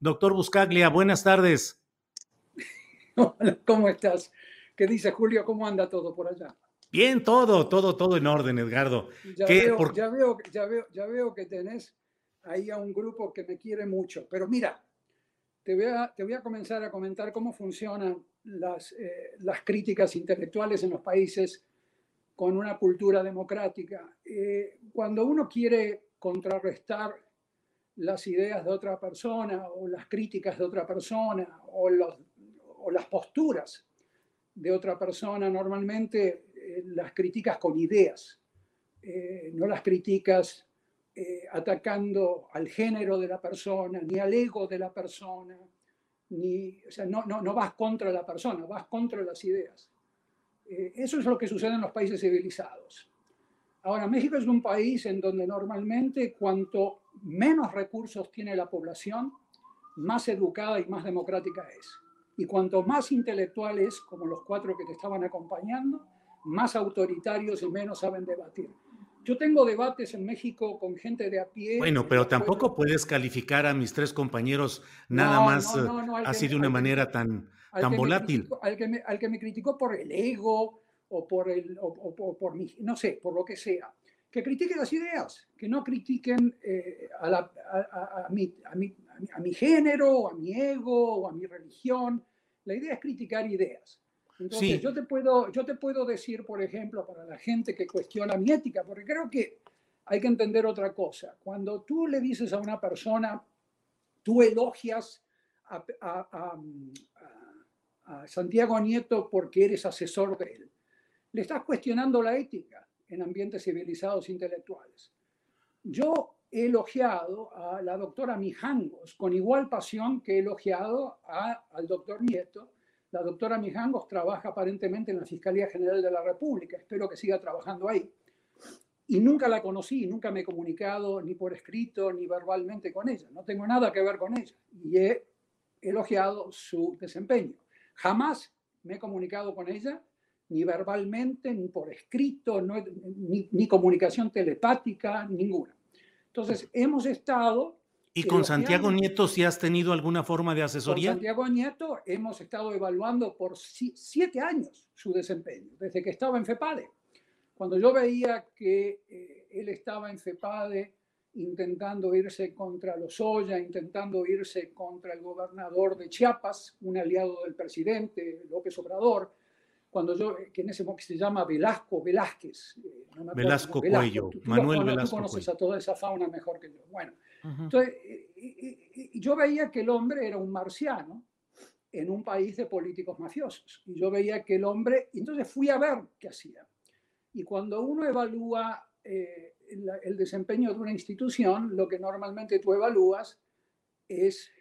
Doctor Buscaglia, buenas tardes. Hola, ¿cómo estás? ¿Qué dice Julio? ¿Cómo anda todo por allá? Bien, todo, todo, todo en orden, Edgardo. Ya, veo, ya, veo, ya, veo, ya veo que tenés ahí a un grupo que me quiere mucho. Pero mira, te voy a, te voy a comenzar a comentar cómo funcionan las, eh, las críticas intelectuales en los países con una cultura democrática. Eh, cuando uno quiere contrarrestar las ideas de otra persona o las críticas de otra persona o, los, o las posturas de otra persona, normalmente eh, las críticas con ideas, eh, no las críticas eh, atacando al género de la persona, ni al ego de la persona, ni, o sea, no, no, no vas contra la persona, vas contra las ideas. eso es lo que sucede en los países civilizados. Ahora, México es un país en donde normalmente cuanto menos recursos tiene la población, más educada y más democrática es. Y cuanto más intelectuales, como los cuatro que te estaban acompañando, más autoritarios y menos saben debatir. Yo tengo debates en México con gente de a pie. Bueno, pero tampoco puedes calificar a mis tres compañeros nada más eh, así de una manera tan, tan volátil. al, que me, al que me criticó por el ego, o por, el, o, por mi, no sé, por lo que sea, que critiquen las ideas, que no critiquen eh, a, la, a, a, mi, a, mi, a, mi, género, a mi ego o a mi religión. La idea es criticar ideas. Entonces, yo, te puedo, yo te puedo decir, por ejemplo, para la gente que cuestiona mi ética, porque creo que hay que entender otra cosa. Cuando tú le dices a una persona, tú elogias a, a Santiago Nieto porque eres asesor de él le estás cuestionando la ética en ambientes civilizados intelectuales. Yo he elogiado a la doctora Mijangos con igual pasión que he elogiado al doctor Nieto. La doctora Mijangos trabaja aparentemente en la Fiscalía General de la República. Espero que siga trabajando ahí. Y nunca la conocí, nunca me he comunicado ni por escrito ni verbalmente con ella. No tengo nada que ver con ella. Y he elogiado su desempeño. Jamás me he comunicado con ella ni verbalmente, ni por escrito, ni, comunicación telepática, ninguna. Entonces, hemos estado... ¿Y con Santiago Nieto si has tenido alguna forma de asesoría? Con Santiago Nieto hemos estado evaluando por siete años su desempeño, desde que estaba en FEPADE. Cuando yo veía que eh, él estaba en FEPADE intentando irse contra los Oya, intentando irse contra el gobernador de Chiapas, un aliado del presidente López Obrador, cuando yo, que en ese momento se llama Velasco Velázquez. Eh, Velasco, Cuello, Manuel Velasco. Tú conoces a toda esa fauna mejor que yo. Bueno, entonces yo veía que el hombre era un marciano en un país de políticos mafiosos. Y yo veía que el hombre, entonces fui a ver qué hacía. Y cuando uno evalúa eh, el, el desempeño de una institución, lo que normalmente tú evalúas es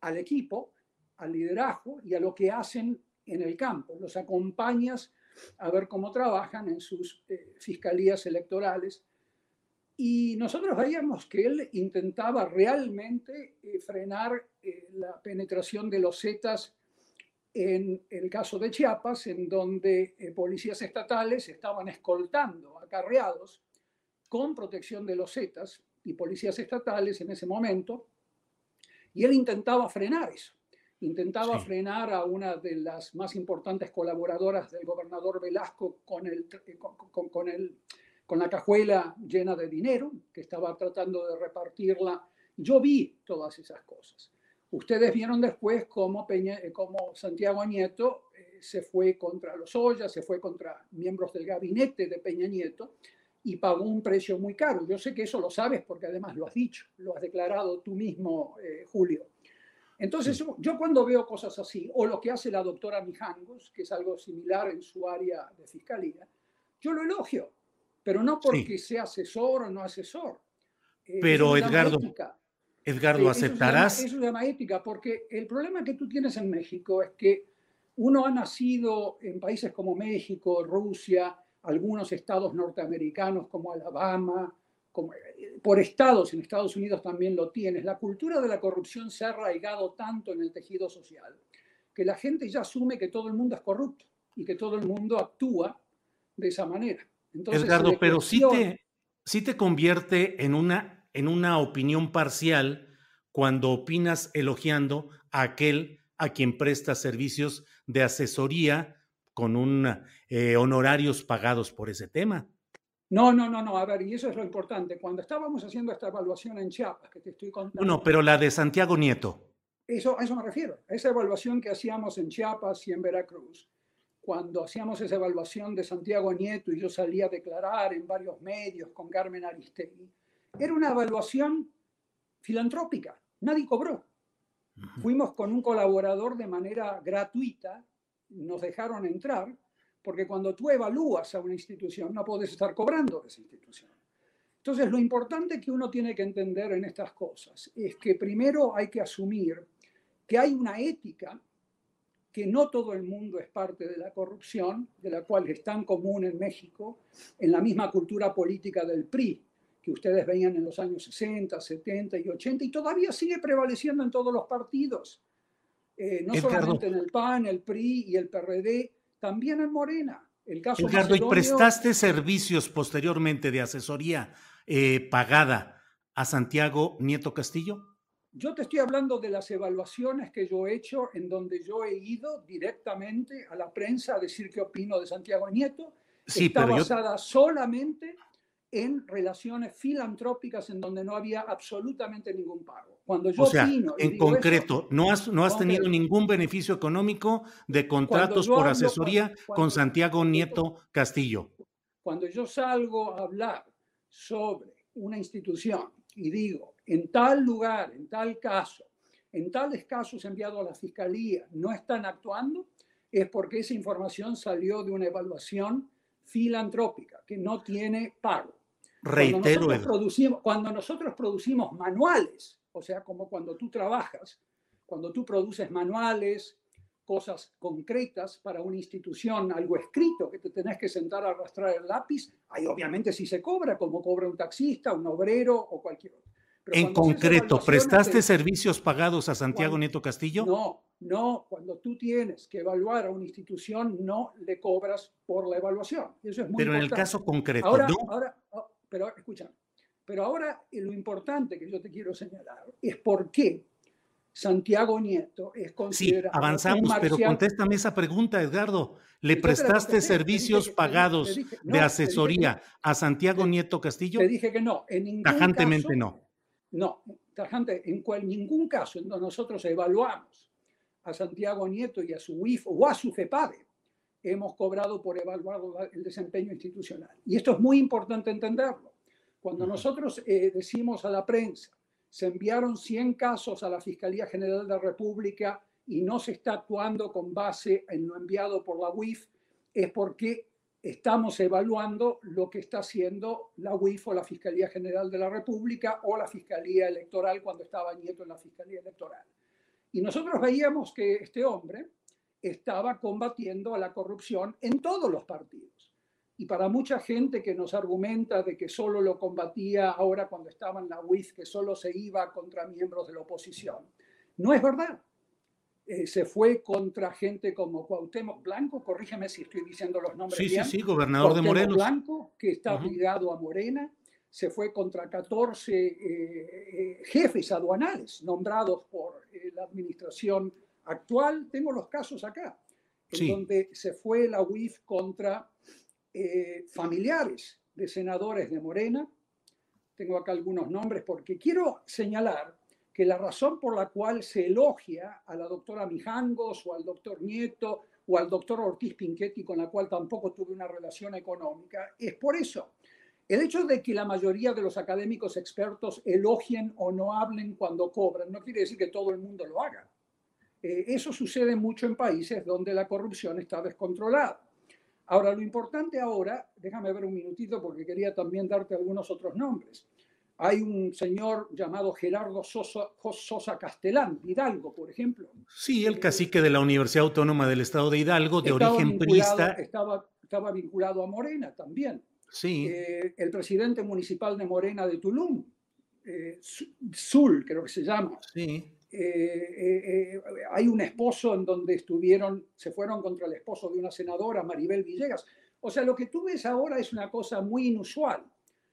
al equipo, al liderazgo y a lo que hacen en el campo, los acompañas a ver cómo trabajan en sus eh, fiscalías electorales. Y nosotros veíamos que él intentaba realmente eh, frenar eh, la penetración de los Zetas en el caso de Chiapas, en donde policías estatales estaban escoltando acarreados con protección de los Zetas y policías estatales en ese momento, y él intentaba frenar eso. Intentaba frenar a una de las más importantes colaboradoras del gobernador Velasco con, el, con, con, el, con la cajuela llena de dinero, que estaba tratando de repartirla. Yo vi todas esas cosas. Ustedes vieron después cómo, Peña, eh, cómo Santiago Nieto eh, se fue contra los Ollas, se fue contra miembros del gabinete de Peña Nieto y pagó un precio muy caro. Yo sé que eso lo sabes porque además lo has dicho, lo has declarado tú mismo, eh, Julio. Entonces, yo cuando veo cosas así, o lo que hace la doctora Mijangos, que es algo similar en su área de fiscalía, yo lo elogio, pero no porque sea asesor o no asesor. pero, Edgardo, Edgardo, ¿aceptarás? Eso se, llama, ética, porque el problema que tú tienes en México es que uno ha nacido en países como México, Rusia, algunos estados norteamericanos como Alabama, como, eh, por estados, en Estados Unidos también lo tienes. La cultura de la corrupción se ha arraigado tanto en el tejido social que la gente ya asume que todo el mundo es corrupto y que todo el mundo actúa de esa manera. Edgardo, pero sí te, sí te convierte en una en una opinión parcial cuando opinas elogiando a aquel a quien presta servicios de asesoría con un eh, honorarios pagados por ese tema. No, no, no, no. A ver, y eso es lo importante. Cuando estábamos haciendo esta evaluación en Chiapas, que te estoy contando. Bueno, pero la de Santiago Nieto. Eso, a eso me refiero. Esa evaluación que hacíamos en Chiapas y en Veracruz. Cuando hacíamos esa evaluación de Santiago Nieto y yo salía a declarar en varios medios con Carmen Aristegui, era una evaluación filantrópica, nadie cobró. Fuimos con un colaborador de manera gratuita, nos dejaron entrar, porque cuando tú evalúas a una institución no puedes estar cobrando de esa institución. Entonces, lo importante que uno tiene que entender en estas cosas es que primero hay que asumir que hay una ética, que no todo el mundo es parte de la corrupción, de la cual es tan común en México, en la misma cultura política del PRI que ustedes veían en los años 60, 70 y 80 y todavía sigue prevaleciendo en todos los partidos. Eh, no solamente en el PAN, el PRI y el PRD, también en Morena. El caso Edgardo, ¿y prestaste servicios posteriormente de asesoría eh, pagada a Santiago Nieto Castillo? Yo te estoy hablando de las evaluaciones que yo he hecho en donde yo he ido directamente a la prensa a decir qué opino de Santiago Nieto. Sí, Está basada solamente en relaciones filantrópicas en donde no había absolutamente ningún pago. Cuando yo o sea, en concreto, no has, no has tenido ningún beneficio económico de contratos por asesoría con Santiago Nieto Castillo. Cuando yo salgo a hablar sobre una institución y digo, en tal lugar, en tal caso, en tales casos enviados a la fiscalía no están actuando, es porque esa información salió de una evaluación filantrópica que no tiene pago. Reitero. Cuando nosotros, producimos, cuando nosotros producimos manuales, o sea, como cuando tú trabajas, cuando tú produces manuales, cosas concretas para una institución, algo escrito que te tenés que sentar a arrastrar el lápiz, ahí obviamente sí se cobra, como cobra un taxista, un obrero o cualquier otro. en concreto, ¿prestaste servicios pagados a Santiago Nieto Castillo? No, no, cuando tú tienes que evaluar a una institución, no le cobras por la evaluación. Eso es muy Pero en el caso concreto, ahora, ¿no? Ahora, pero escucha, pero ahora lo importante que yo te quiero señalar es por qué Santiago Nieto es considerado. Sí, avanzamos, pero contéstame esa pregunta, Edgardo. ¿Le prestaste servicios pagados de asesoría a Santiago Nieto Castillo? Te dije que no. En ningún Tajantemente caso, no. No, tajante, en cual, ningún caso en donde nosotros evaluamos a Santiago Nieto y a su UIF o a su FEPADE, hemos cobrado por evaluar el desempeño institucional. Y esto es muy importante entenderlo. Cuando nosotros eh, decimos a la prensa, se enviaron 100 casos a la Fiscalía General de la República y no se está actuando con base en lo enviado por la UIF, es porque estamos evaluando lo que está haciendo la UIF o la Fiscalía General de la República o la Fiscalía Electoral cuando estaba Nieto en la Fiscalía Electoral. Y nosotros veíamos que este hombre estaba combatiendo a la corrupción en todos los partidos. Y para mucha gente que nos argumenta de que solo lo combatía ahora cuando estaba en la UIF, que solo se iba contra miembros de la oposición, no es verdad. eh, se fue contra gente como Cuauhtémoc Blanco, corrígeme si estoy diciendo los nombres sí, bien. Sí, sí, gobernador de Morelos. Blanco, que está ligado a Morena, se fue contra 14 eh, eh, jefes aduanales nombrados por la administración actual. Tengo los casos acá, en donde se fue la UIF contra familiares de senadores de Morena. Tengo acá algunos nombres porque quiero señalar que la razón por la cual se elogia a la doctora Mijangos o al doctor Nieto o al doctor Ortiz Pinchetti, con la cual tampoco tuve una relación económica, es por eso. El hecho de que la mayoría de los académicos expertos elogien o no hablen cuando cobran no quiere decir que todo el mundo lo haga. Eh, eso sucede mucho en países donde la corrupción está descontrolada. Ahora, lo importante ahora, déjame ver un minutito porque quería también darte algunos otros nombres. Hay un señor llamado Gerardo Sosa, Sosa Castelán, Hidalgo, por ejemplo. Sí, el cacique de la Universidad Autónoma del Estado de Hidalgo, de origen priista. Estaba, estaba vinculado a Morena también. Sí. Eh, el presidente municipal de Morena de Tulum, eh, Zul, creo que se llama. Sí. Eh, hay un esposo en donde estuvieron, se fueron contra el esposo de una senadora, Maribel Villegas. O sea, lo que tú ves ahora es una cosa muy inusual.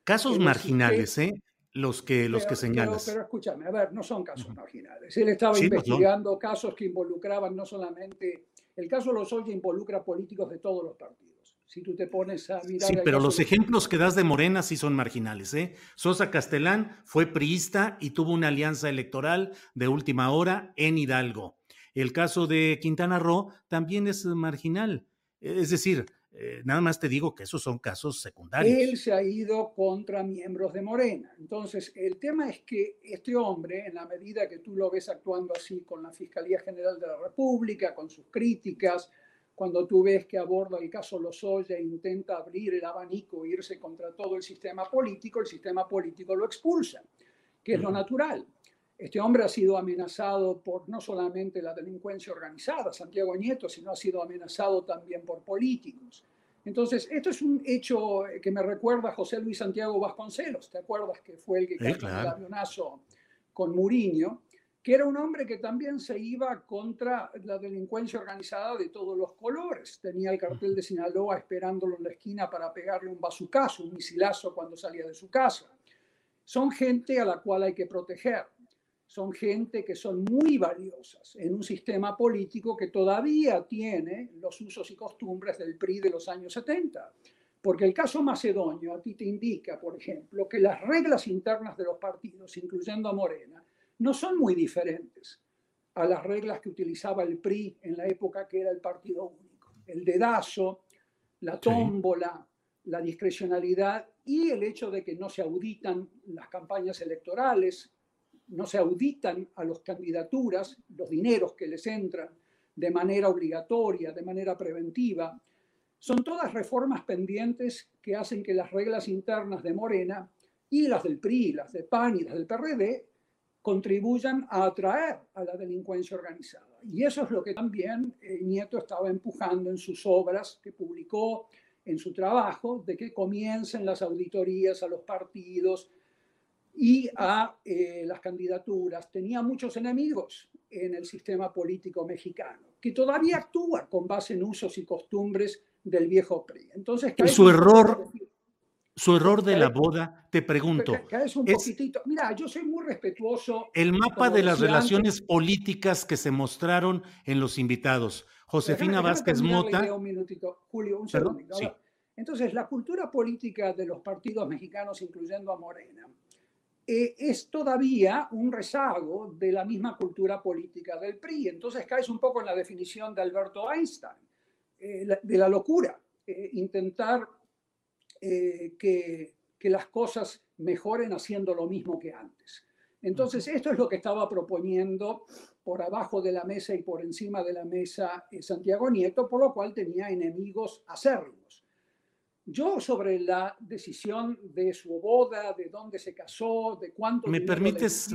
Casos marginales, ¿eh? los que, los que señalas. Pero, escúchame, a ver, no son casos marginales. Él estaba investigando casos que involucraban no solamente. El caso de los Lozoya involucra políticos de todos los partidos. Si tú te pones a mirar. Sí, pero los ejemplos que das de Morena sí son marginales. ¿eh? Sosa Castelán fue priista y tuvo una alianza electoral de última hora en Hidalgo. El caso de Quintana Roo también es marginal. Es decir, eh, nada más te digo que esos son casos secundarios. Él se ha ido contra miembros de Morena. Entonces, el tema es que este hombre, en la medida que tú lo ves actuando así con la Fiscalía General de la República, con sus críticas, cuando tú ves que aborda el caso Lozoya e intenta abrir el abanico e irse contra todo el sistema político, el sistema político lo expulsa, que es lo natural. Este hombre ha sido amenazado por no solamente la delincuencia organizada, Santiago Nieto, sino ha sido amenazado también por políticos. Entonces, esto es un hecho que me recuerda a José Luis Santiago Vasconcelos, ¿te acuerdas que fue el que cayó el avionazo con Muriño? Que era un hombre que también se iba contra la delincuencia organizada de todos los colores. Tenía el cartel de Sinaloa esperándolo en la esquina para pegarle un bazucazo, un misilazo cuando salía de su casa. Son gente a la cual hay que proteger son gente que son muy valiosas en un sistema político que todavía tiene los usos y costumbres del PRI de los años 70. Porque el caso macedonio a ti te indica, por ejemplo, que las reglas internas de los partidos, incluyendo a Morena, no son muy diferentes a las reglas que utilizaba el PRI en la época que era el partido único. El dedazo, la tómbola, la discrecionalidad y el hecho de que no se auditan las campañas electorales, no se auditan a las candidaturas, los dineros que les entran de manera obligatoria, de manera preventiva. Son todas reformas pendientes que hacen que las reglas internas de Morena y las del PRI, las de PAN y las del PRD contribuyan a atraer a la delincuencia organizada. Y eso es lo que también eh, Nieto estaba empujando en sus obras que publicó en su trabajo, de que comiencen las auditorías a los partidos, y a eh, las candidaturas. Tenía muchos enemigos en el sistema político mexicano, que todavía actúa con base en usos y costumbres del viejo PRI. Entonces, su error, su error de la boda, te pregunto. es un poquitito. Mira, yo soy muy respetuoso. El mapa de las relaciones políticas que se mostraron en los invitados. Josefina Vázquez Mota. Un minutito, Julio, un segundo. Entonces, la cultura política de los partidos mexicanos, incluyendo a Morena, eh, es todavía un rezago de la misma cultura política del PRI. Entonces caes un poco en la definición de Alberto Einstein, eh, de la locura, eh, intentar que, que, las cosas mejoren haciendo lo mismo que antes. Entonces, esto es lo que estaba proponiendo por abajo de la mesa y por encima de la mesa Santiago Nieto, por lo cual tenía enemigos acérrimos. Yo sobre la decisión de su boda, de dónde se casó, de cuánto... ¿Me permites?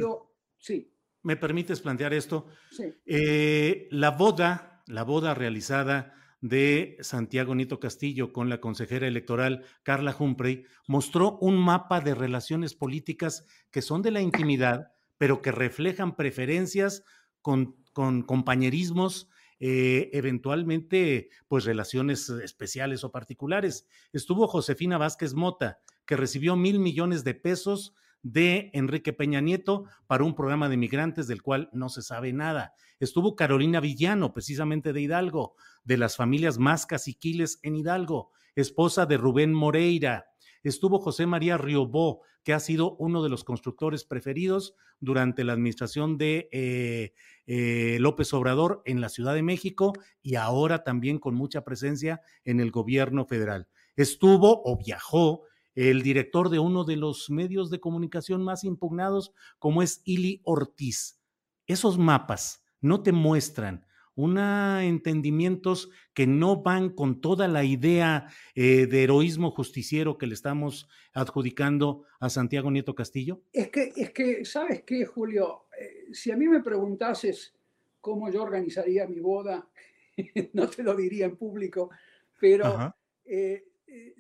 Sí. ¿Me permites plantear esto? Sí. Eh, la boda, la boda realizada de Santiago Nieto Castillo con la consejera electoral Carla Humphrey mostró un mapa de relaciones políticas que son de la intimidad, pero que reflejan preferencias con, con compañerismos, eh, eventualmente, pues relaciones especiales o particulares. Estuvo Josefina Vázquez Mota, que recibió mil millones de pesos de Enrique Peña Nieto para un programa de migrantes del cual no se sabe nada. Estuvo Carolina Villano, precisamente de Hidalgo, de las familias más caciquiles en Hidalgo, esposa de Rubén Moreira. Estuvo José María Riobó, que ha sido uno de los constructores preferidos durante la administración de eh, eh, López Obrador en la Ciudad de México y ahora también con mucha presencia en el gobierno federal. Estuvo o viajó el director de uno de los medios de comunicación más impugnados, como es Ili Ortiz. Esos mapas no te muestran una entendimientos que no van con toda la idea eh, de heroísmo justiciero que le estamos adjudicando a Santiago Nieto Castillo? Es que, es que ¿sabes qué, Julio? Eh, si a mí me preguntases cómo yo organizaría mi boda, no te lo diría en público, pero eh,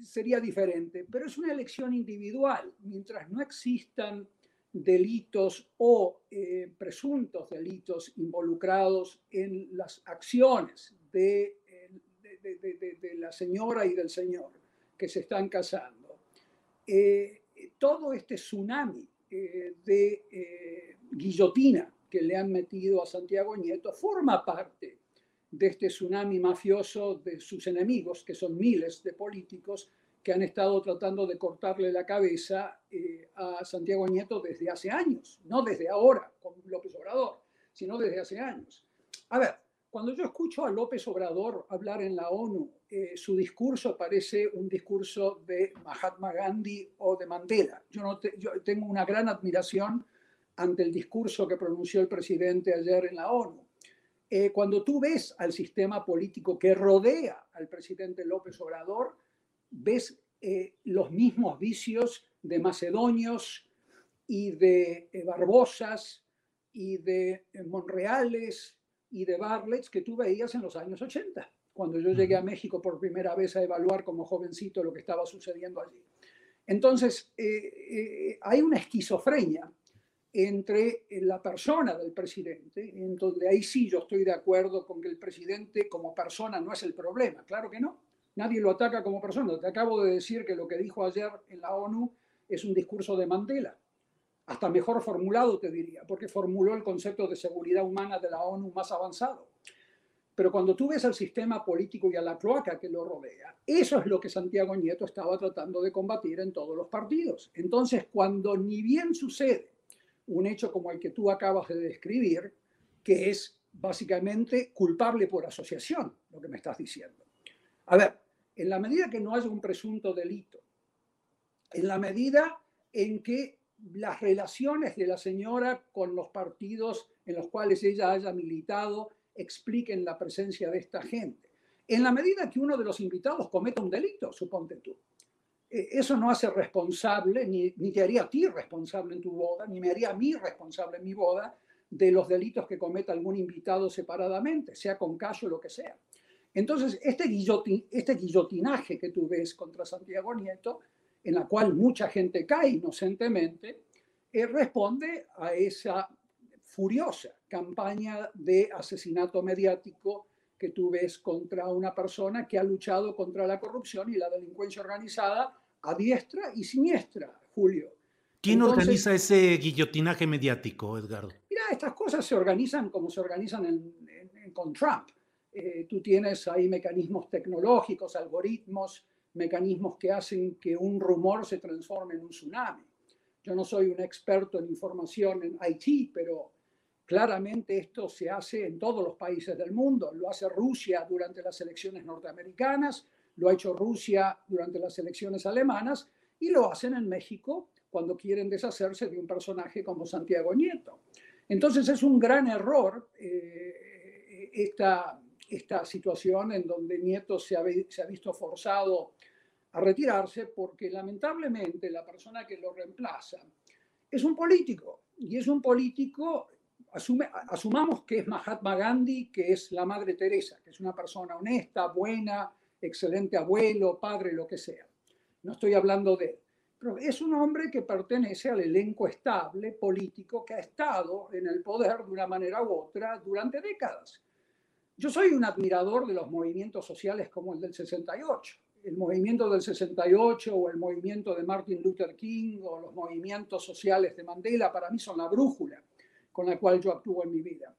sería diferente, pero es una elección individual. Mientras no existan delitos o eh, presuntos delitos involucrados en las acciones de, de, la señora y del señor que se están casando, eh, todo este tsunami de guillotina que le han metido a Santiago Nieto forma parte de este tsunami mafioso de sus enemigos, que son miles de políticos que han estado tratando de cortarle la cabeza eh, a Santiago Nieto desde hace años, no desde ahora con López Obrador, sino desde hace años. A ver, cuando yo escucho a López Obrador hablar en la ONU, eh, su discurso parece un discurso de Mahatma Gandhi o de Mandela. Yo, no yo tengo una gran admiración ante el discurso que pronunció el presidente ayer en la ONU eh, cuando tú ves al sistema político que rodea al presidente López Obrador, ves eh, los mismos vicios de macedonios y de eh, Barbosas y de Monreales y de Barlets que tú veías en los años 80, cuando yo llegué a México por primera vez a evaluar como jovencito lo que estaba sucediendo allí. Entonces, hay una esquizofrenia entre eh, la persona del presidente, en donde ahí sí yo estoy de acuerdo con que el presidente como persona no es el problema, claro que no, nadie lo ataca como persona. Te acabo de decir que lo que dijo ayer en la ONU es un discurso de Mandela, hasta mejor formulado te diría, porque formuló el concepto de seguridad humana de la ONU más avanzado. Pero cuando tú ves al sistema político y a la cloaca que lo rodea, eso es lo que Santiago Nieto estaba tratando de combatir en todos los partidos. Entonces, cuando ni bien sucede un hecho como el que tú acabas de describir, que es básicamente culpable por asociación, lo que me estás diciendo. A ver, en la medida que no haya un presunto delito, en la medida en que las relaciones de la señora con los partidos en los cuales ella haya militado expliquen la presencia de esta gente, en la medida que uno de los invitados cometa un delito, suponte tú, eso no hace responsable, ni, ni, te haría a ti responsable en tu boda, ni me haría a mí responsable en mi boda de los delitos que cometa algún invitado separadamente, sea con caso o lo que sea. Entonces, este, guillotin, este guillotinaje que tú ves contra Santiago Nieto, en la cual mucha gente cae inocentemente, eh, responde a esa furiosa campaña de asesinato mediático que tú ves contra una persona que ha luchado contra la corrupción y la delincuencia organizada a diestra y siniestra, Julio. ¿Quién organiza ese guillotinaje mediático, Edgardo? Mira, estas cosas se organizan como se organizan con Trump. Eh, tú tienes ahí mecanismos tecnológicos, algoritmos, mecanismos que hacen que un rumor se transforme en un tsunami. Yo no soy un experto en información en IT, pero claramente esto se hace en todos los países del mundo. Lo hace Rusia durante las elecciones norteamericanas, lo ha hecho Rusia durante las elecciones alemanas y lo hacen en México cuando quieren deshacerse de un personaje como Santiago Nieto. Entonces es un gran error eh, esta, esta situación en donde Nieto se ha, se ha visto forzado a retirarse porque lamentablemente la persona que lo reemplaza es un político y es un político Asume, asumamos que es Mahatma Gandhi, que es la Madre Teresa, que es una persona honesta, buena, excelente abuelo, padre, lo que sea. No estoy hablando de él. Pero es un hombre que pertenece al elenco estable político que ha estado en el poder de una manera u otra durante décadas. Yo soy un admirador de los movimientos sociales como el del 68. El movimiento del 68 o el movimiento de Martin Luther King o los movimientos sociales de Mandela para mí son la brújula con la cual yo actúo en mi vida.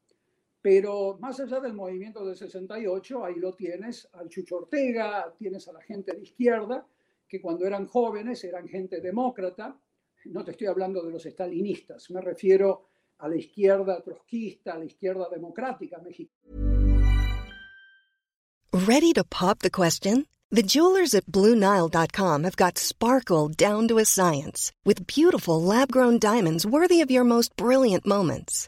Pero más allá del movimiento del 68, ahí lo tienes al Chucho Ortega, tienes a la gente de izquierda, que cuando eran jóvenes eran gente demócrata. No te estoy hablando de los estalinistas, me refiero a la izquierda trotskista, a la izquierda democrática mexicana. Ready to pop the question? The jewelers at BlueNile.com have got sparkle down to a science with beautiful lab-grown diamonds worthy of your most brilliant moments.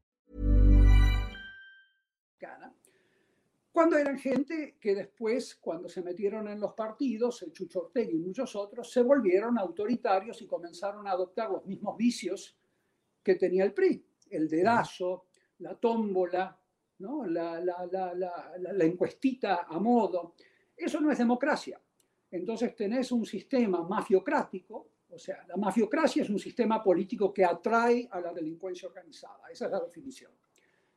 Cuando eran gente que después, cuando se metieron en los partidos, el Chucho Ortega y muchos otros, se volvieron autoritarios y comenzaron a adoptar los mismos vicios que tenía el PRI. El dedazo, la tómbola, ¿no? la, la, la, la, encuestita a modo. Eso no es democracia. Entonces tenés un sistema mafiocrático, o sea, la mafiocracia es un sistema político que atrae a la delincuencia organizada. Esa es la definición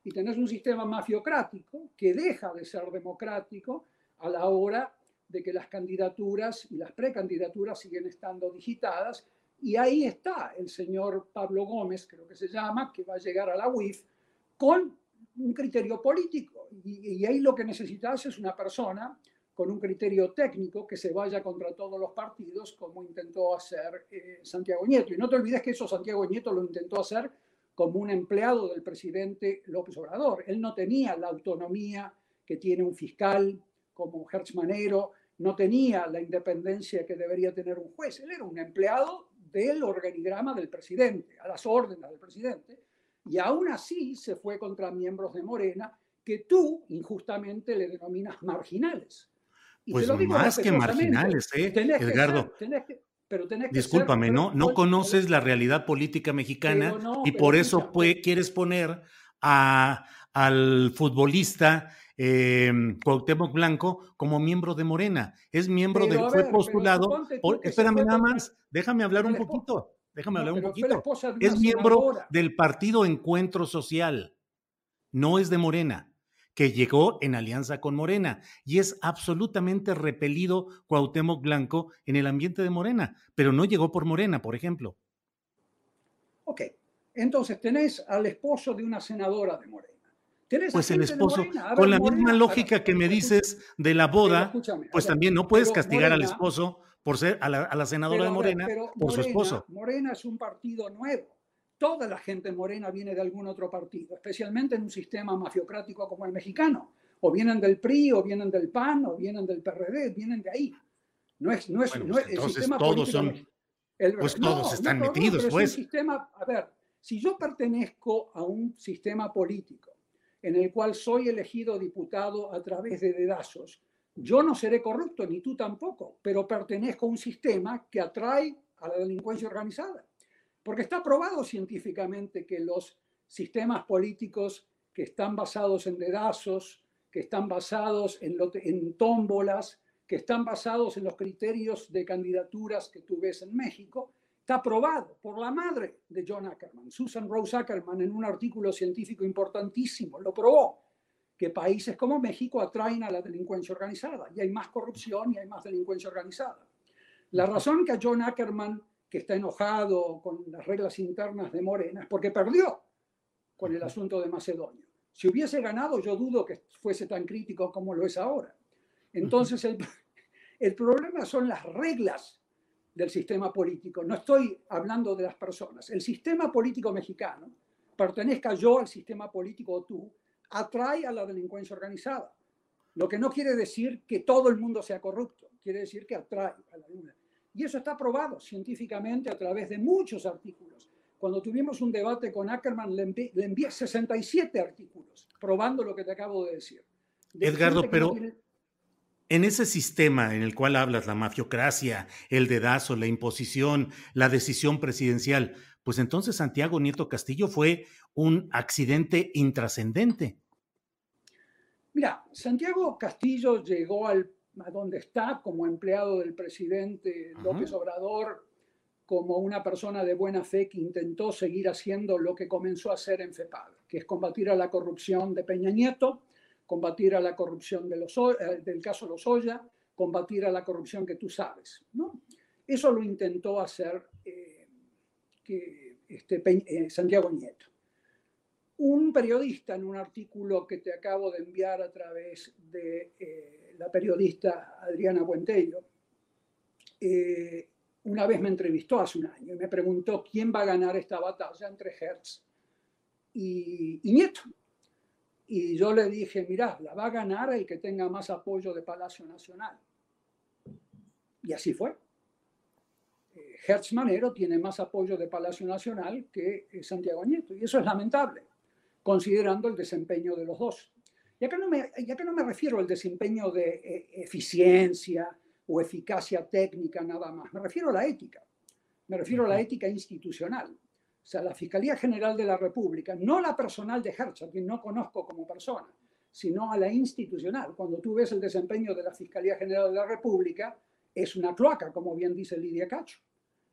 y tenés un sistema mafiocrático que deja de ser democrático a la hora de que las candidaturas y las precandidaturas siguen estando digitadas. Y ahí está el señor Pablo Gómez, creo que se llama, que va a llegar a la UIF con un criterio político. Y, ahí lo que necesitas es una persona con un criterio técnico que se vaya contra todos los partidos, como intentó hacer eh, Santiago Nieto. Y no te olvides que eso Santiago Nieto lo intentó hacer como un empleado del presidente López Obrador. Él no tenía la autonomía que tiene un fiscal como Hertz Manero, no tenía la independencia que debería tener un juez. Él era un empleado del organigrama del presidente, a las órdenes del presidente, y aún así se fue contra miembros de Morena que tú injustamente le denominas marginales. pues más que marginales, ¿eh, Edgardo? Pero Discúlpame, ¿no? No conoces la realidad política mexicana y por eso quieres poner a, al futbolista eh, Cuauhtémoc Blanco como miembro de Morena. Es miembro de, fue postulado, espérame nada más, déjame hablar un poquito, déjame hablar un poquito. Es miembro del partido Encuentro Social, no es de Morena que llegó en alianza con Morena y es absolutamente repelido Cuauhtémoc Blanco en el ambiente de Morena, pero no llegó por Morena, por ejemplo. Ok, entonces tenés al esposo de una senadora de Morena. pues el esposo, con la misma lógica que me dices de la boda, pues también no puedes castigar al esposo por ser a la, senadora de Morena por su esposo. Morena es un partido nuevo toda la gente morena viene de algún otro partido, especialmente en un sistema mafiocrático como el mexicano. O vienen del PRI, o vienen del PAN, o vienen del PRD, vienen de ahí. No es, no es, pues el sistema todos son, pues todos están metidos, pues. sistema, a ver, si yo pertenezco a un sistema político en el cual soy elegido diputado a través de dedazos, yo no seré corrupto, ni tú tampoco, pero pertenezco a un sistema que atrae a la delincuencia organizada. Porque está probado científicamente que los sistemas políticos que están basados en dedazos, que están basados en, en tómbolas, que están basados en los criterios de candidaturas que tú ves en México, está probado por la madre de John Ackerman, Susan Rose Ackerman, en un artículo científico importantísimo, lo probó, que países como México atraen a la delincuencia organizada y hay más corrupción y hay más delincuencia organizada. La razón que a John Ackerman que está enojado con las reglas internas de Morena, es porque perdió con el asunto de Macedonia. Si hubiese ganado, yo dudo que fuese tan crítico como lo es ahora. Entonces, el, el problema son las reglas del sistema político. No estoy hablando de las personas. El sistema político mexicano, pertenezca yo al sistema político o tú, atrae a la delincuencia organizada. Lo que no quiere decir que todo el mundo sea corrupto, quiere decir que atrae a la delincuencia. Y eso está probado científicamente a través de muchos artículos. Cuando tuvimos un debate con Ackerman, le envié, 67 artículos probando lo que te acabo de decir. Edgardo, pero en ese sistema en el cual hablas, la mafiocracia, el dedazo, la imposición, la decisión presidencial, pues entonces Santiago Nieto Castillo fue un accidente intrascendente. Mira, Santiago Castillo llegó al, donde está como empleado del presidente López Obrador, como una persona de buena fe que intentó seguir haciendo lo que comenzó a hacer en FEPAD, que es combatir a la corrupción de Peña Nieto, combatir a la corrupción de los, eh, del caso Lozoya, combatir a la corrupción que tú sabes. ¿no? Eso lo intentó hacer eh, que, este, eh, Santiago Nieto. Un periodista en un artículo que te acabo de enviar a través de la periodista Adriana Buentello, una vez me entrevistó hace un año y me preguntó quién va a ganar esta batalla entre Hertz y, y Nieto. Y yo le dije, mirá, la va a ganar el que tenga más apoyo de Palacio Nacional. Y así fue. Eh, Hertz Manero tiene más apoyo de Palacio Nacional que eh, Santiago Nieto. Y eso es lamentable, considerando el desempeño de los dos. Ya que no me, que no me refiero al desempeño de eh, eficiencia o eficacia técnica nada más, me refiero a la ética. Me refiero a la ética institucional. O sea, la Fiscalía General de la República, no la personal de Hertz, a quien no conozco como persona, sino a la institucional. Cuando tú ves el desempeño de la Fiscalía General de la República, es una cloaca, como bien dice Lidia Cacho.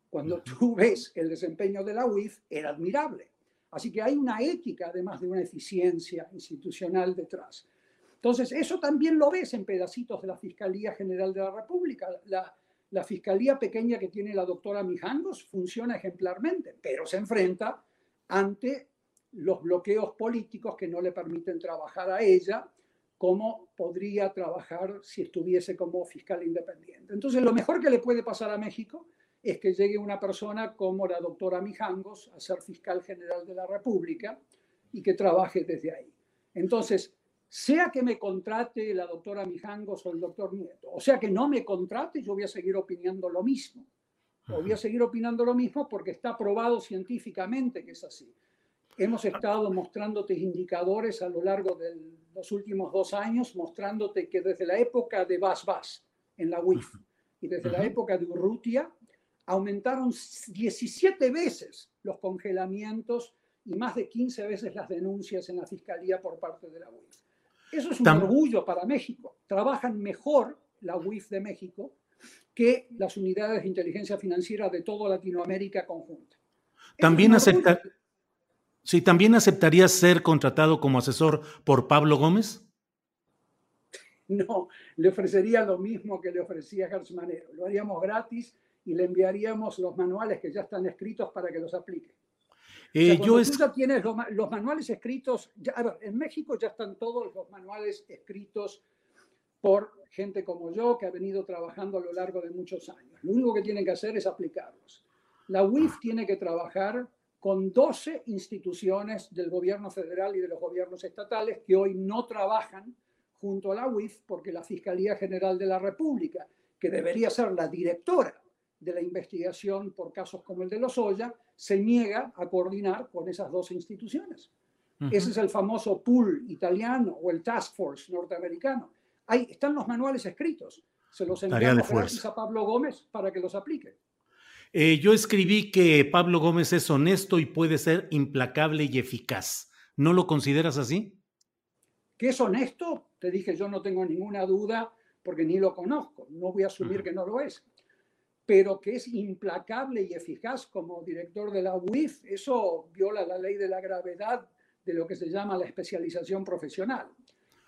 Cuando tú ves el desempeño de la UIF, era admirable. Así que hay una ética, además de una eficiencia institucional detrás. Entonces, eso también lo ves en pedacitos de la Fiscalía General de la República. La, la fiscalía pequeña que tiene la doctora Mijangos funciona ejemplarmente, pero se enfrenta ante los bloqueos políticos que no le permiten trabajar a ella como podría trabajar si estuviese como fiscal independiente. Entonces, lo mejor que le puede pasar a México es que llegue una persona como la doctora Mijangos a ser fiscal general de la República y que trabaje desde ahí. Entonces, sea que me contrate la doctora Mijangos o el doctor Nieto, o sea que no me contrate, yo voy a seguir opinando lo mismo. O voy a seguir opinando lo mismo porque está probado científicamente que es así. Hemos estado mostrándote indicadores a lo largo de los últimos dos años, mostrándote que desde la época de Bas Bas en la UIF y desde la época de Urrutia, aumentaron 17 veces los congelamientos y más de 15 veces las denuncias en la fiscalía por parte de la UIF. Eso es un orgullo para México. Trabajan mejor la UIF de México que las unidades de inteligencia financiera de toda Latinoamérica conjunta. También aceptar, sí, también aceptarías ser contratado como asesor por Pablo Gómez. No, le ofrecería lo mismo que le ofrecía Gertz Manero. Lo haríamos gratis y le enviaríamos los manuales que ya están escritos para que los aplique. Eh, yo tú ya tienes los, manuales escritos, en México ya están todos los manuales escritos por gente como yo que ha venido trabajando a lo largo de muchos años. Lo único que tienen que hacer es aplicarlos. La UIF tiene que trabajar con 12 instituciones del gobierno federal y de los gobiernos estatales que hoy no trabajan junto a la UIF porque la Fiscalía General de la República, que debería ser la directora de la investigación por casos como el de los Oya, se niega a coordinar con esas dos instituciones. Ese es el famoso pool italiano o el task force norteamericano. Ahí están los manuales escritos. Se los enviamos a Pablo Gómez para que los aplique. Eh, yo escribí que Pablo Gómez es honesto y puede ser implacable y eficaz. ¿No lo consideras así? ¿Que es honesto? Te dije, yo no tengo ninguna duda porque ni lo conozco. No voy a asumir que no lo es pero que es implacable y eficaz como director de la UIF, eso viola la ley de la gravedad de lo que se llama la especialización profesional.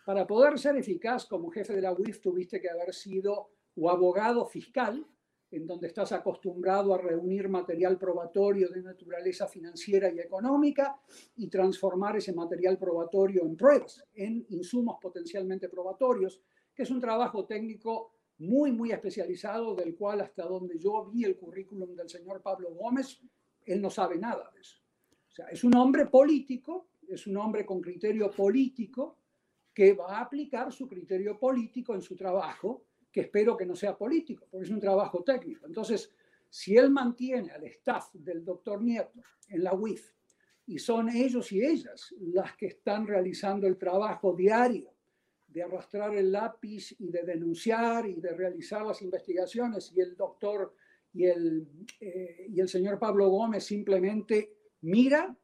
Para poder ser eficaz como jefe de la UIF tuviste que haber sido o abogado fiscal, en donde estás acostumbrado a reunir material probatorio de naturaleza financiera y económica y transformar ese material probatorio en pruebas, en insumos potencialmente probatorios, que es un trabajo técnico muy, muy especializado, del cual hasta donde yo vi el currículum del señor Pablo Gómez, él no sabe nada de eso. O sea, es un hombre político, es un hombre con criterio político que va a aplicar su criterio político en su trabajo, que espero que no sea político, porque es un trabajo técnico. Entonces, si él mantiene al staff del doctor Nieto en la UIF y son ellos y ellas las que están realizando el trabajo diario de arrastrar el lápiz y de denunciar y de realizar las investigaciones y el doctor y el, eh, y el señor Pablo Gómez simplemente mira,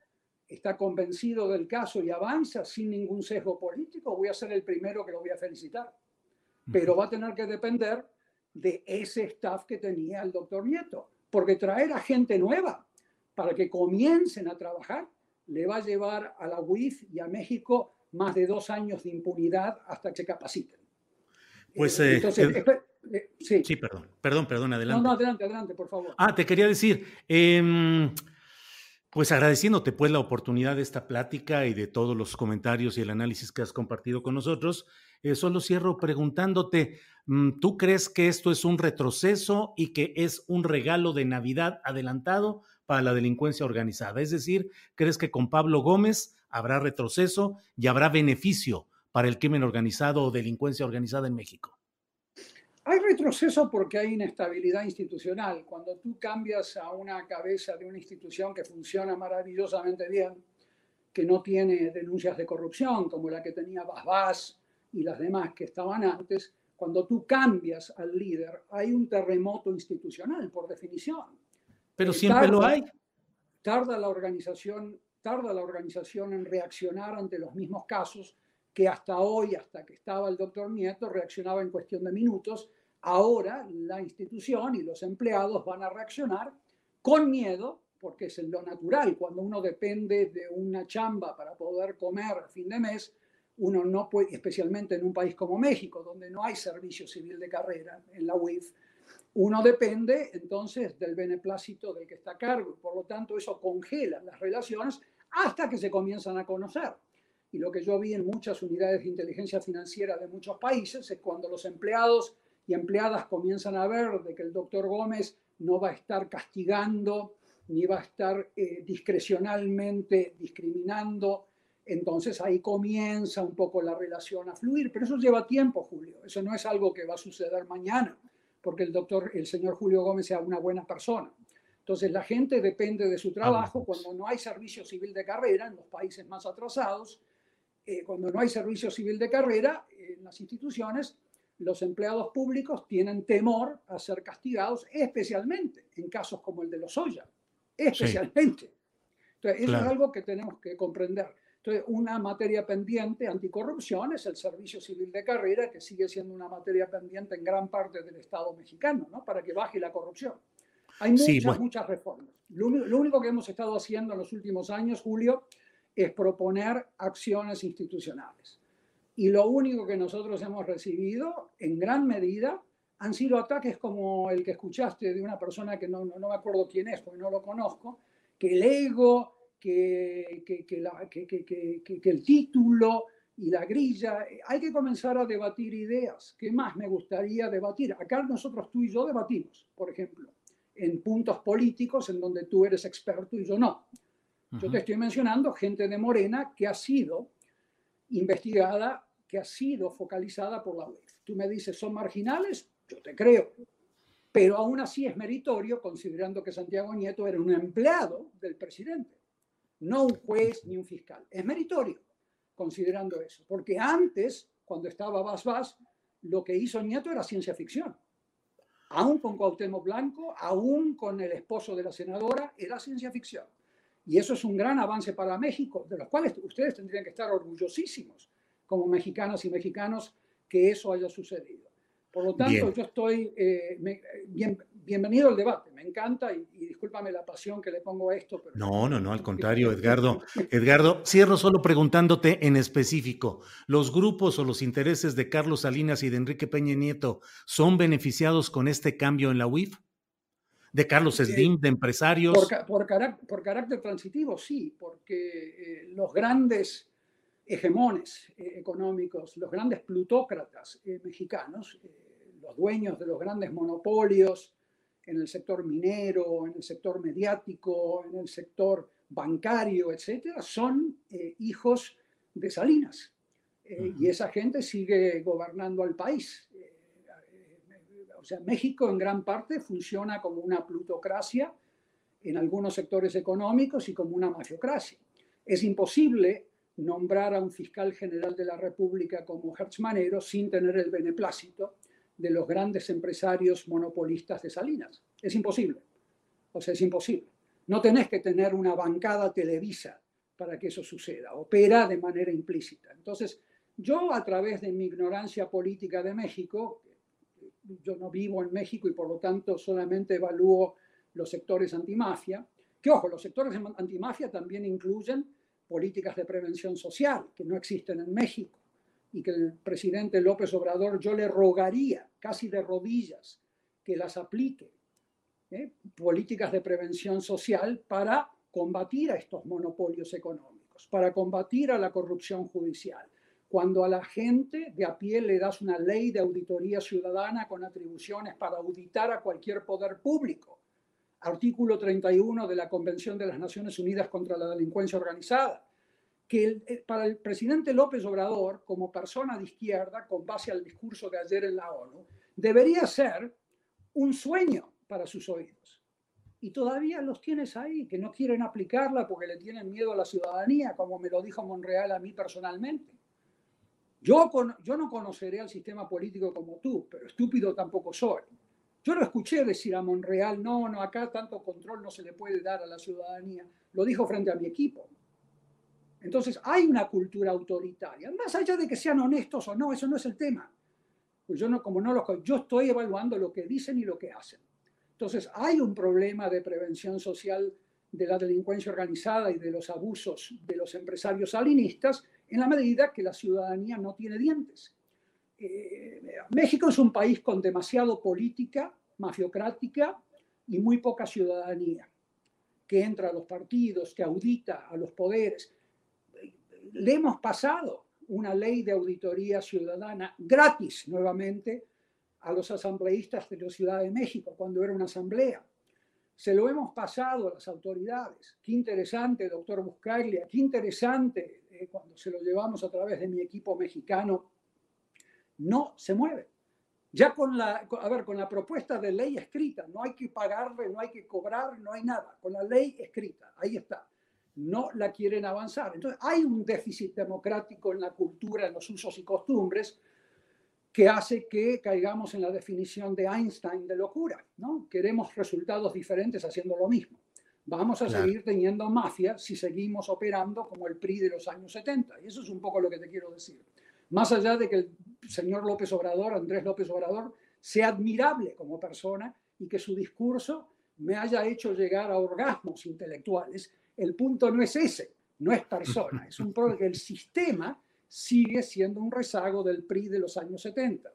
está convencido del caso y avanza sin ningún sesgo político, voy a ser el primero que lo voy a felicitar. Pero va a tener que depender de ese staff que tenía el doctor Nieto, porque traer a gente nueva para que comiencen a trabajar le va a llevar a la UIF y a México más de dos años de impunidad hasta que se capaciten. Pues eh, entonces, eh, sí. sí. perdón, perdón, perdón, adelante. No, no, adelante, adelante, por favor. Ah, te quería decir, eh, pues agradeciéndote pues la oportunidad de esta plática y de todos los comentarios y el análisis que has compartido con nosotros, eh, solo cierro preguntándote, mm, ¿tú crees que esto es un retroceso y que es un regalo de Navidad adelantado para la delincuencia organizada? Es decir, ¿crees que con Pablo Gómez habrá retroceso y habrá beneficio para el crimen organizado o delincuencia organizada en México? Hay retroceso porque hay inestabilidad institucional. Cuando tú cambias a una cabeza de una institución que funciona maravillosamente bien, que no tiene denuncias de corrupción como la que tenía Basbás y las demás que estaban antes, cuando tú cambias al líder, hay un terremoto institucional, por definición. Pero eh, siempre lo hay. Tarda la organización, tarda la organización en reaccionar ante los mismos casos que hasta hoy, hasta que estaba el doctor Nieto, reaccionaba en cuestión de minutos Ahora la institución y los empleados van a reaccionar con miedo, porque es lo natural. Cuando uno depende de una chamba para poder comer a fin de mes, uno no puede, especialmente en un país como México, donde no hay servicio civil de carrera en la UIF, uno depende entonces del beneplácito del que está a cargo. Por lo tanto, eso congela las relaciones hasta que se comienzan a conocer. Y lo que yo vi en muchas unidades de inteligencia financiera de muchos países es cuando los empleados y empleadas comienzan a ver de que el doctor Gómez no va a estar castigando ni va a estar eh, discrecionalmente discriminando. Entonces ahí comienza un poco la relación a fluir, pero eso lleva tiempo, Julio. Eso no es algo que va a suceder mañana, porque el doctor, el señor Julio Gómez sea una buena persona. Entonces la gente depende de su trabajo. Cuando no hay servicio civil de carrera en los países más atrasados, eh, cuando no hay servicio civil de carrera en las instituciones, los empleados públicos tienen temor a ser castigados, especialmente en casos como el de los Oya, especialmente. Entonces, eso es algo que tenemos que comprender. Entonces, una materia pendiente anticorrupción es el servicio civil de carrera, que sigue siendo una materia pendiente en gran parte del Estado mexicano, ¿no? Para que baje la corrupción. Hay muchas, muchas reformas. Lo, lo único que hemos estado haciendo en los últimos años, Julio, es proponer acciones institucionales. Y lo único que nosotros hemos recibido, en gran medida, han sido ataques como el que escuchaste de una persona que no, no, me acuerdo quién es, porque no lo conozco, que el ego, que, que, que, la, que, el título y la grilla. Hay que comenzar a debatir ideas. ¿Qué más me gustaría debatir? Acá nosotros tú y yo debatimos, por ejemplo, en puntos políticos en donde tú eres experto y yo no. Yo te estoy mencionando gente de Morena que ha sido investigada que ha sido focalizada por la UEF. Tú me dices, ¿son marginales? Yo te creo. Pero aún así es meritorio, considerando que Santiago Nieto era un empleado del presidente, no un juez ni un fiscal. Es meritorio, considerando eso. Porque antes, cuando estaba Bas Bas, lo que hizo Nieto era ciencia ficción. Aún con Cuauhtémoc Blanco, aún con el esposo de la senadora, era ciencia ficción. Y eso es un gran avance para México, de los cuales ustedes tendrían que estar orgullosísimos como mexicanas y mexicanos que eso haya sucedido. Por lo tanto, yo estoy eh, bien, bienvenido al debate, me encanta y, discúlpame la pasión que le pongo a esto. Pero no, no, no, al contrario, Edgardo. Edgardo, cierro solo preguntándote en específico, ¿los grupos o los intereses de Carlos Salinas y de Enrique Peña Nieto son beneficiados con este cambio en la UIF? ¿De Carlos Slim, de empresarios? Por, por, carácter, transitivo, sí, porque eh, los grandes hegemones económicos, los grandes plutócratas mexicanos, los dueños de los grandes monopolios en el sector minero, en el sector mediático, en el sector bancario, etcétera, son hijos de Salinas. Y esa gente sigue gobernando al país. O sea, México en gran parte funciona como una plutocracia en algunos sectores económicos y como una mafiocracia. Es imposible nombrar a un fiscal general de la República como Hertz Manero sin tener el beneplácito de los grandes empresarios monopolistas de Salinas. Es imposible. O sea, es imposible. No tenés que tener una bancada televisa para que eso suceda. Opera de manera implícita. Entonces, yo a través de mi ignorancia política de México, yo no vivo en México y por lo tanto solamente evalúo los sectores antimafia, que ojo, los sectores antimafia también incluyen políticas de prevención social que no existen en México y que el presidente López Obrador yo le rogaría casi de rodillas que las aplique, ¿eh? políticas de prevención social para combatir a estos monopolios económicos, para combatir a la corrupción judicial, cuando a la gente de a pie le das una ley de auditoría ciudadana con atribuciones para auditar a cualquier poder público. Artículo 31 de la Convención de las Naciones Unidas contra la Delincuencia Organizada, que eh, para el presidente López Obrador, como persona de izquierda, con base al discurso de ayer en la ONU, debería ser un sueño para sus oídos. Y todavía los tienes ahí, que no quieren aplicarla porque le tienen miedo a la ciudadanía, como me lo dijo Monreal a mí personalmente. Yo, yo no conoceré al sistema político como tú, pero estúpido tampoco soy. Yo lo escuché decir a Monreal, no, no, acá tanto control no se le puede dar a la ciudadanía. Lo dijo frente a mi equipo. Entonces hay una cultura autoritaria, más allá de que sean honestos o no, eso no es el tema. Pues yo no, como no lo, yo estoy evaluando lo que dicen y lo que hacen. Entonces hay un problema de prevención social de la delincuencia organizada y de los abusos de los empresarios salinistas en la medida que la ciudadanía no tiene dientes. Eh, México es un país con demasiado política, mafiocrática y muy poca ciudadanía, que entra a los partidos, que audita a los poderes. Le hemos pasado una ley de auditoría ciudadana gratis nuevamente a los asambleístas de la Ciudad de México cuando era una asamblea. Se lo hemos pasado a las autoridades. Qué interesante, doctor Buscaglia, qué interesante eh, cuando se lo llevamos a través de mi equipo mexicano. No se mueve. Ya con la, a ver, con la propuesta de ley escrita, no hay que pagarle, no hay que cobrar, no hay nada. Con la ley escrita, ahí está. No la quieren avanzar. Entonces, hay un déficit democrático en la cultura, en los usos y costumbres, que hace que caigamos en la definición de Einstein de locura, ¿no? Queremos resultados diferentes haciendo lo mismo. Vamos a seguir teniendo mafia si seguimos operando como el PRI de los años 70. Y eso es un poco lo que te quiero decir. Más allá de que el señor López Obrador, Andrés López Obrador, sea admirable como persona y que su discurso me haya hecho llegar a orgasmos intelectuales, el punto no es ese, no es persona, es un problema que el sistema sigue siendo un rezago del PRI de los años 70.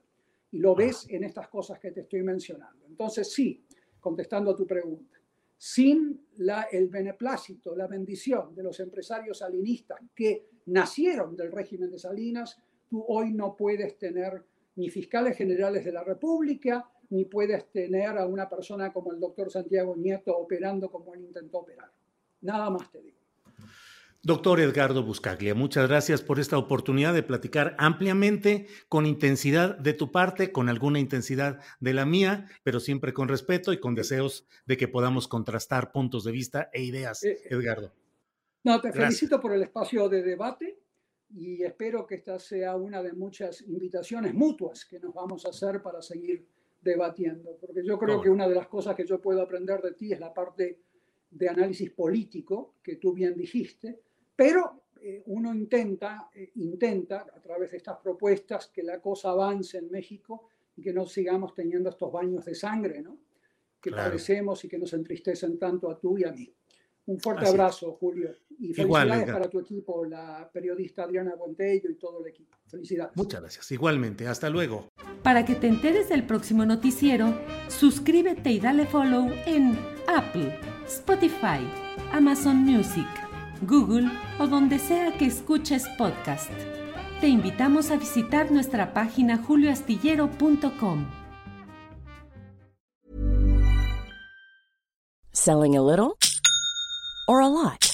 Y lo ves en estas cosas que te estoy mencionando. Entonces, sí, contestando a tu pregunta, sin la, el beneplácito, la bendición de los empresarios salinistas que nacieron del régimen de Salinas, tú hoy no puedes tener ni fiscales generales de la República, ni puedes tener a una persona como el doctor Santiago Nieto operando como él intentó operar. Nada más te digo. Doctor Edgardo Buscaglia, muchas gracias por esta oportunidad de platicar ampliamente, con intensidad de tu parte, con alguna intensidad de la mía, pero siempre con respeto y con deseos de que podamos contrastar puntos de vista e ideas, eh, eh, Edgardo. No, te felicito por el espacio de debate y espero que esta sea una de muchas invitaciones mutuas que nos vamos a hacer para seguir debatiendo, porque yo creo que una de las cosas que yo puedo aprender de ti es la parte de análisis político que tú bien dijiste pero eh, uno intenta, eh, intenta a través de estas propuestas que la cosa avance en México y que no sigamos teniendo estos baños de sangre, ¿no? Que padecemos y que nos entristecen tanto a tú y a mí. Un fuerte abrazo, Julio. Y felicidades para tu equipo, la periodista Adriana Buentello y todo el equipo. Felicidades. Muchas gracias. Igualmente. Hasta luego. Para que te enteres del próximo noticiero, suscríbete y dale follow en Apple, Spotify, Amazon Music Google o donde sea que escuches podcast. Te invitamos a visitar nuestra página julioastillero.com. Selling a little or a lot?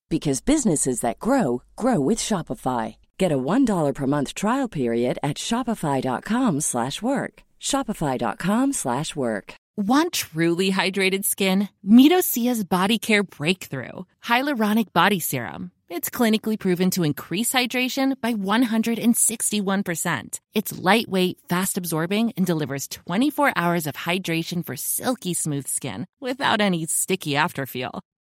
because businesses that grow grow with Shopify. Get a $1 per month trial period at Shopify.com slash work. Shopify.com slash work. Want truly hydrated skin? Meet Osea's Body Care Breakthrough Hyaluronic Body Serum. It's clinically proven to increase hydration by 161%. It's lightweight, fast absorbing, and delivers 24 hours of hydration for silky smooth skin without any sticky afterfeel.